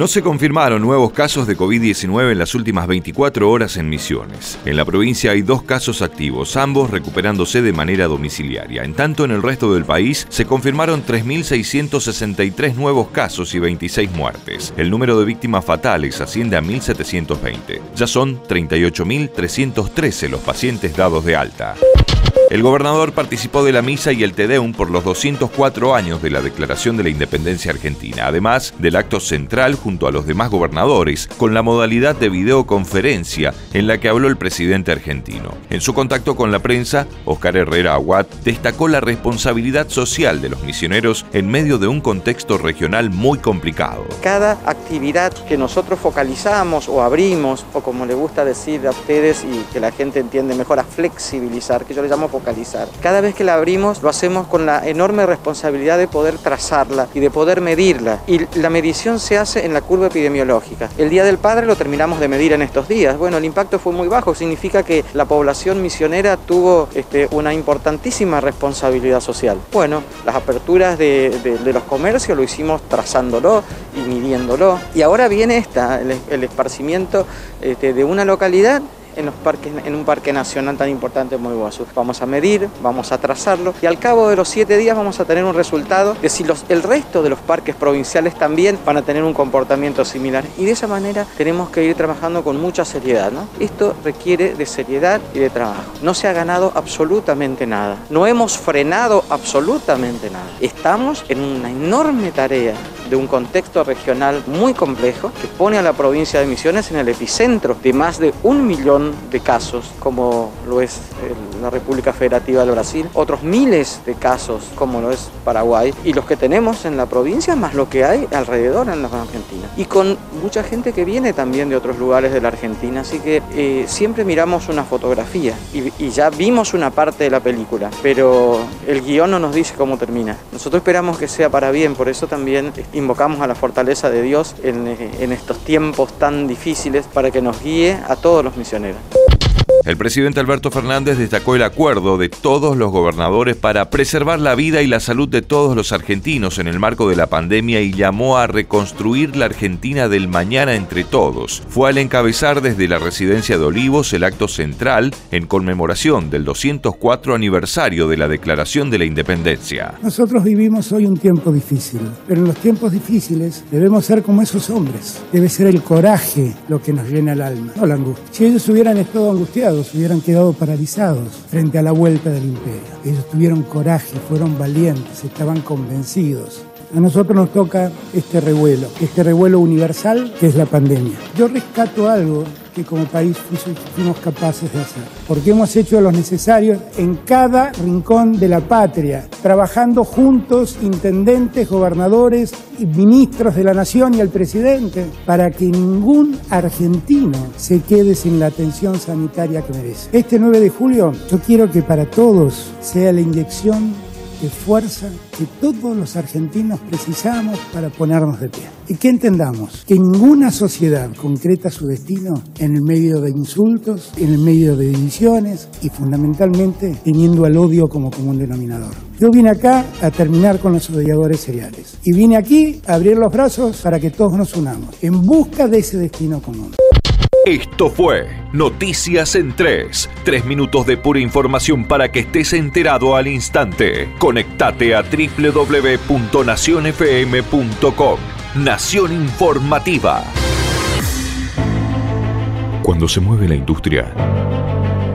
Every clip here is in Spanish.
No se confirmaron nuevos casos de COVID-19 en las últimas 24 horas en Misiones. En la provincia hay dos casos activos, ambos recuperándose de manera domiciliaria. En tanto, en el resto del país se confirmaron 3.663 nuevos casos y 26 muertes. El número de víctimas fatales asciende a 1.720. Ya son 38.313 los pacientes dados de alta. El gobernador participó de la misa y el Tedeum por los 204 años de la Declaración de la Independencia Argentina, además del acto central junto a los demás gobernadores, con la modalidad de videoconferencia en la que habló el presidente argentino. En su contacto con la prensa, Oscar Herrera Aguat destacó la responsabilidad social de los misioneros en medio de un contexto regional muy complicado. Cada actividad que nosotros focalizamos o abrimos, o como le gusta decir a ustedes y que la gente entiende mejor, a flexibilizar, que yo le llamo cada vez que la abrimos lo hacemos con la enorme responsabilidad de poder trazarla y de poder medirla. Y la medición se hace en la curva epidemiológica. El Día del Padre lo terminamos de medir en estos días. Bueno, el impacto fue muy bajo, significa que la población misionera tuvo este, una importantísima responsabilidad social. Bueno, las aperturas de, los comercios lo hicimos trazándolo y midiéndolo. Y ahora viene esta, el, esparcimiento este, de una localidad en, los parques, en un parque nacional tan importante como Iguazú. Vamos a medir, vamos a trazarlo y al cabo de los siete días vamos a tener un resultado de si el resto de los parques provinciales también van a tener un comportamiento similar. Y de esa manera tenemos que ir trabajando con mucha seriedad. ¿no? Esto requiere de seriedad y de trabajo. No se ha ganado absolutamente nada. No hemos frenado absolutamente nada. Estamos en una enorme tarea de un contexto regional muy complejo que pone a la provincia de Misiones en el epicentro de más de un millón de casos, como lo es la República Federativa del Brasil, otros miles de casos, como lo es Paraguay, y los que tenemos en la provincia, más lo que hay alrededor en la Argentina. Y con mucha gente que viene también de otros lugares de la Argentina, así que eh, siempre miramos una fotografía y, ya vimos una parte de la película, pero el guion no nos dice cómo termina. Nosotros esperamos que sea para bien, por eso también invocamos a la fortaleza de Dios en, en estos tiempos tan difíciles para que nos guíe a todos los misioneros. El presidente Alberto Fernández destacó el acuerdo de todos los gobernadores para preservar la vida y la salud de todos los argentinos en el marco de la pandemia y llamó a reconstruir la Argentina del mañana entre todos. Fue al encabezar desde la residencia de Olivos el acto central en conmemoración del 204 aniversario de la Declaración de la Independencia. Nosotros vivimos hoy un tiempo difícil, pero en los tiempos difíciles debemos ser como esos hombres. Debe ser el coraje lo que nos llena el alma, no la angustia. Si ellos hubieran estado angustiados, hubieran quedado paralizados frente a la vuelta del imperio. Ellos tuvieron coraje, fueron valientes, estaban convencidos. A nosotros nos toca este revuelo, este revuelo universal que es la pandemia. Yo rescato algo como país fuimos capaces de hacer. Porque hemos hecho lo necesario en cada rincón de la patria, trabajando juntos intendentes, gobernadores ministros de la nación y el presidente, para que ningún argentino se quede sin la atención sanitaria que merece. Este 9 de julio yo quiero que para todos sea la inyección de fuerza que todos los argentinos precisamos para ponernos de pie. Y que entendamos que ninguna sociedad concreta su destino en el medio de insultos, en el medio de divisiones y fundamentalmente teniendo al odio como común denominador. Yo vine acá a terminar con los odiadores seriales y vine aquí a abrir los brazos para que todos nos unamos en busca de ese destino común. Esto fue Noticias en 3. Tres minutos de pura información para que estés enterado al instante. Conectate a www.nacionfm.com. Nación Informativa. Cuando se mueve la industria,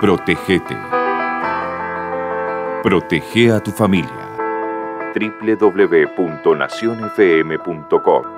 Protegete. Protege a tu familia. www.nacionfm.com